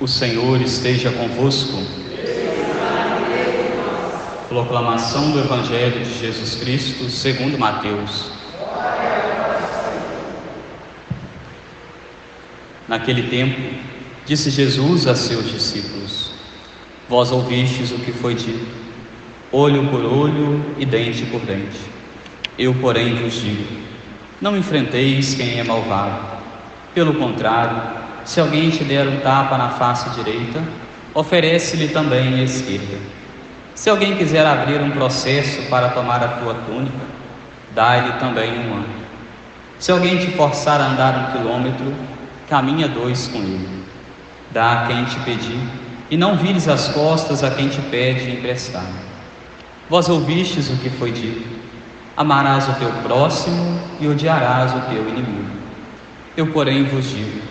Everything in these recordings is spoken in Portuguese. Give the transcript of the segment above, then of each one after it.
O Senhor esteja convosco. Proclamação do Evangelho de Jesus Cristo segundo Mateus. Naquele tempo, disse Jesus a seus discípulos: Vós ouvistes o que foi dito, olho por olho e dente por dente. Eu, porém, vos digo: não enfrenteis quem é malvado. Pelo contrário, se alguém te der um tapa na face direita, oferece-lhe também a esquerda. Se alguém quiser abrir um processo para tomar a tua túnica, dá-lhe também um ano. Se alguém te forçar a andar um quilômetro, caminha dois com ele. Dá a quem te pedir, e não vires as costas a quem te pede emprestado. Vós ouvistes o que foi dito: amarás o teu próximo e odiarás o teu inimigo. Eu, porém, vos digo: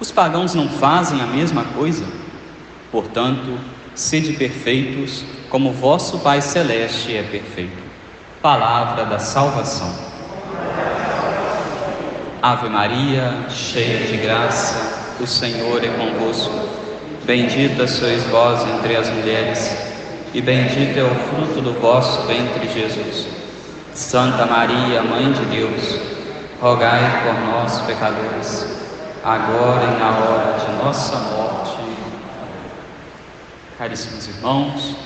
Os pagãos não fazem a mesma coisa? Portanto, sede perfeitos, como vosso Pai Celeste é perfeito. Palavra da salvação. Ave Maria, cheia de graça, o Senhor é convosco. Bendita sois vós entre as mulheres, e bendito é o fruto do vosso ventre, Jesus. Santa Maria, Mãe de Deus, rogai por nós, pecadores agora e na hora de nossa morte. Caríssimos irmãos,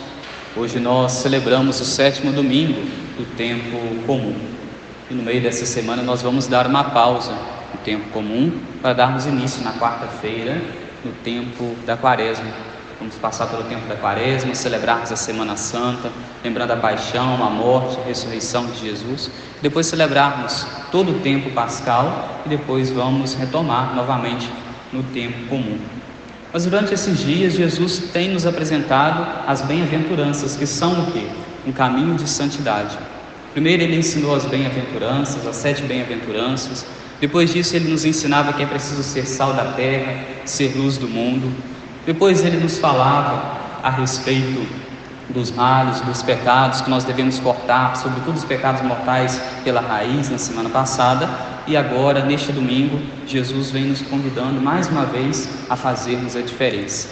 hoje nós celebramos o sétimo domingo do tempo comum. E no meio dessa semana nós vamos dar uma pausa no tempo comum para darmos início na quarta-feira no tempo da quaresma. Vamos passar pelo tempo da quaresma, celebrarmos a Semana Santa, lembrando a paixão, a morte, a ressurreição de Jesus. Depois celebrarmos todo o tempo pascal e depois vamos retomar novamente no tempo comum. Mas durante esses dias, Jesus tem nos apresentado as bem-aventuranças, que são o quê? Um caminho de santidade. Primeiro, ele ensinou as bem-aventuranças, as sete bem-aventuranças. Depois disso, ele nos ensinava que é preciso ser sal da terra, ser luz do mundo. Depois ele nos falava a respeito dos males, dos pecados que nós devemos cortar, sobretudo os pecados mortais pela raiz na semana passada, e agora, neste domingo, Jesus vem nos convidando mais uma vez a fazermos a diferença.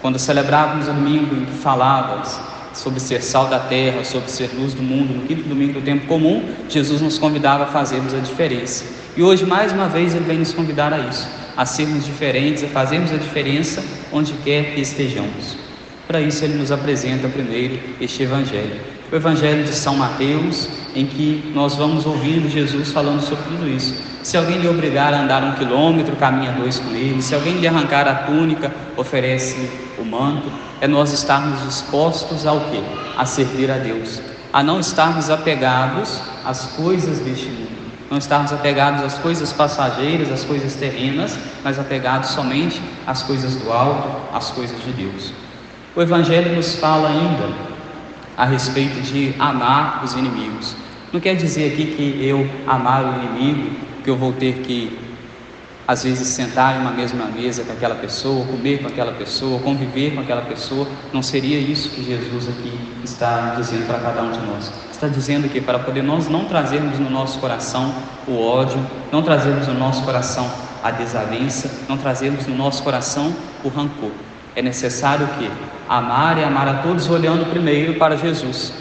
Quando celebrávamos o domingo em que falávamos sobre ser sal da terra, sobre ser luz do mundo, no quinto domingo do tempo comum, Jesus nos convidava a fazermos a diferença. E hoje, mais uma vez, ele vem nos convidar a isso a sermos diferentes, a fazermos a diferença onde quer que estejamos. Para isso, ele nos apresenta primeiro este Evangelho, o Evangelho de São Mateus, em que nós vamos ouvindo Jesus falando sobre tudo isso. Se alguém lhe obrigar a andar um quilômetro, caminha dois com ele. Se alguém lhe arrancar a túnica, oferece o manto. É nós estarmos dispostos ao quê? A servir a Deus, a não estarmos apegados às coisas deste mundo não estarmos apegados às coisas passageiras, às coisas terrenas, mas apegados somente às coisas do alto, às coisas de Deus. O Evangelho nos fala ainda a respeito de amar os inimigos. Não quer dizer aqui que eu amar o inimigo, que eu vou ter que às vezes sentar em uma mesma mesa com aquela pessoa, comer com aquela pessoa, conviver com aquela pessoa, não seria isso que Jesus aqui está dizendo para cada um de nós. Está dizendo que para poder nós não trazermos no nosso coração o ódio, não trazermos no nosso coração a desavença, não trazermos no nosso coração o rancor. É necessário que amar e amar a todos olhando primeiro para Jesus,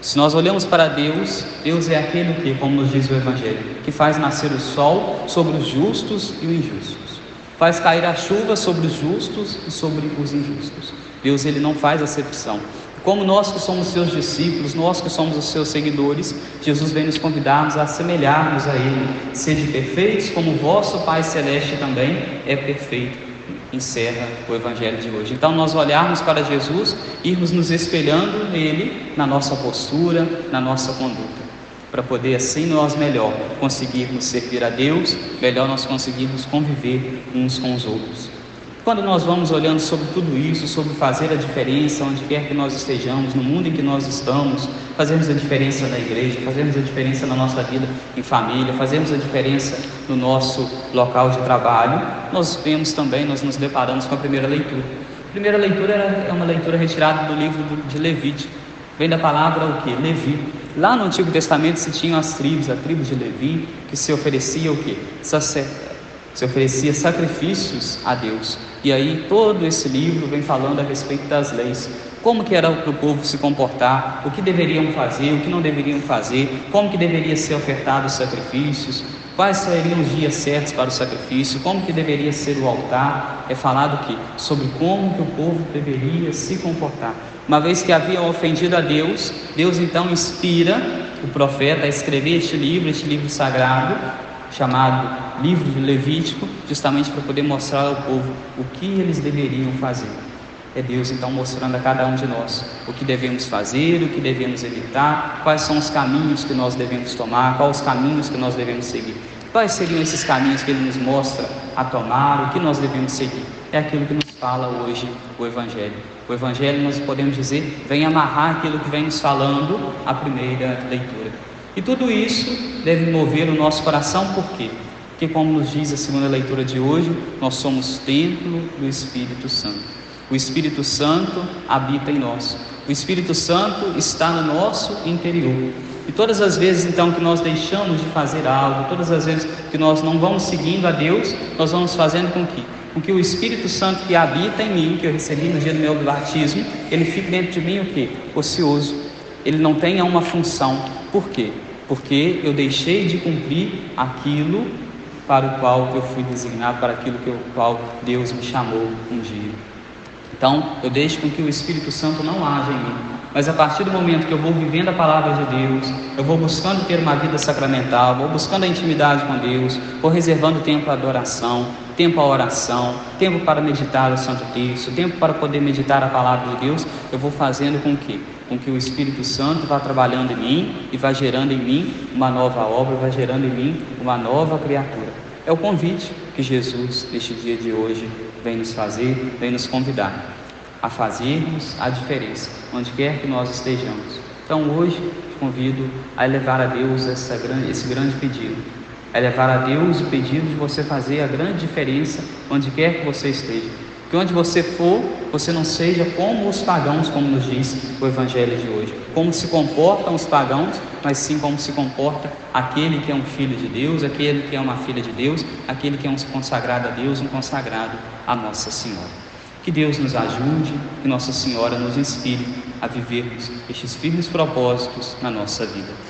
se nós olhamos para Deus, Deus é aquele que, como nos diz o Evangelho, que faz nascer o sol sobre os justos e os injustos, faz cair a chuva sobre os justos e sobre os injustos. Deus ele não faz acepção. Como nós que somos seus discípulos, nós que somos os seus seguidores, Jesus vem nos convidarmos a assemelharmos a Ele, sede perfeitos como o vosso Pai Celeste também é perfeito encerra o Evangelho de hoje. Então, nós olharmos para Jesus, irmos nos espelhando nele, na nossa postura, na nossa conduta, para poder assim nós melhor conseguirmos servir a Deus, melhor nós conseguirmos conviver uns com os outros. Quando nós vamos olhando sobre tudo isso, sobre fazer a diferença onde quer que nós estejamos, no mundo em que nós estamos, fazemos a diferença na igreja, fazemos a diferença na nossa vida em família, fazemos a diferença no nosso local de trabalho, nós vemos também, nós nos deparamos com a primeira leitura. A primeira leitura é uma leitura retirada do livro de Levítico. Vem da palavra o que? Levi. Lá no Antigo Testamento se tinham as tribos, a tribo de Levi, que se oferecia o que? Se oferecia sacrifícios a Deus. E aí todo esse livro vem falando a respeito das leis. Como que era para o povo se comportar, o que deveriam fazer, o que não deveriam fazer, como que deveria ser ofertado os sacrifícios, quais seriam os dias certos para o sacrifício, como que deveria ser o altar. É falado que sobre como que o povo deveria se comportar. Uma vez que haviam ofendido a Deus, Deus então inspira o profeta a escrever este livro, este livro sagrado, chamado Livro de Levítico, justamente para poder mostrar ao povo o que eles deveriam fazer. É Deus então mostrando a cada um de nós o que devemos fazer, o que devemos evitar, quais são os caminhos que nós devemos tomar, quais os caminhos que nós devemos seguir. Quais seriam esses caminhos que Ele nos mostra a tomar, o que nós devemos seguir? É aquilo que nos fala hoje o Evangelho. O Evangelho, nós podemos dizer, vem amarrar aquilo que vem nos falando a primeira leitura. E tudo isso deve mover o nosso coração, por quê? Porque, como nos diz a segunda leitura de hoje, nós somos templo do Espírito Santo. O Espírito Santo habita em nós. O Espírito Santo está no nosso interior. E todas as vezes então que nós deixamos de fazer algo, todas as vezes que nós não vamos seguindo a Deus, nós vamos fazendo com que, com que o Espírito Santo que habita em mim, que eu recebi no dia do meu batismo, ele fique dentro de mim o que? Ocioso. Ele não tenha uma função. Por quê? Porque eu deixei de cumprir aquilo para o qual eu fui designado, para aquilo que o qual Deus me chamou um dia. Então, eu deixo com que o Espírito Santo não haja em mim. Mas a partir do momento que eu vou vivendo a palavra de Deus, eu vou buscando ter uma vida sacramental, vou buscando a intimidade com Deus, vou reservando tempo à adoração, tempo à oração, tempo para meditar o Santo Texto, tempo para poder meditar a palavra de Deus, eu vou fazendo com que com que o Espírito Santo vá trabalhando em mim e vá gerando em mim uma nova obra, vá gerando em mim uma nova criatura. É o convite que Jesus, neste dia de hoje, vem nos fazer, vem nos convidar a fazermos a diferença, onde quer que nós estejamos. Então, hoje, te convido a elevar a Deus essa esse grande pedido. A elevar a Deus o pedido de você fazer a grande diferença onde quer que você esteja que onde você for, você não seja como os pagãos, como nos diz o Evangelho de hoje. Como se comportam os pagãos, mas sim como se comporta aquele que é um filho de Deus, aquele que é uma filha de Deus, aquele que é um consagrado a Deus, um consagrado a Nossa Senhora. Que Deus nos ajude, que Nossa Senhora nos inspire a vivermos estes firmes propósitos na nossa vida.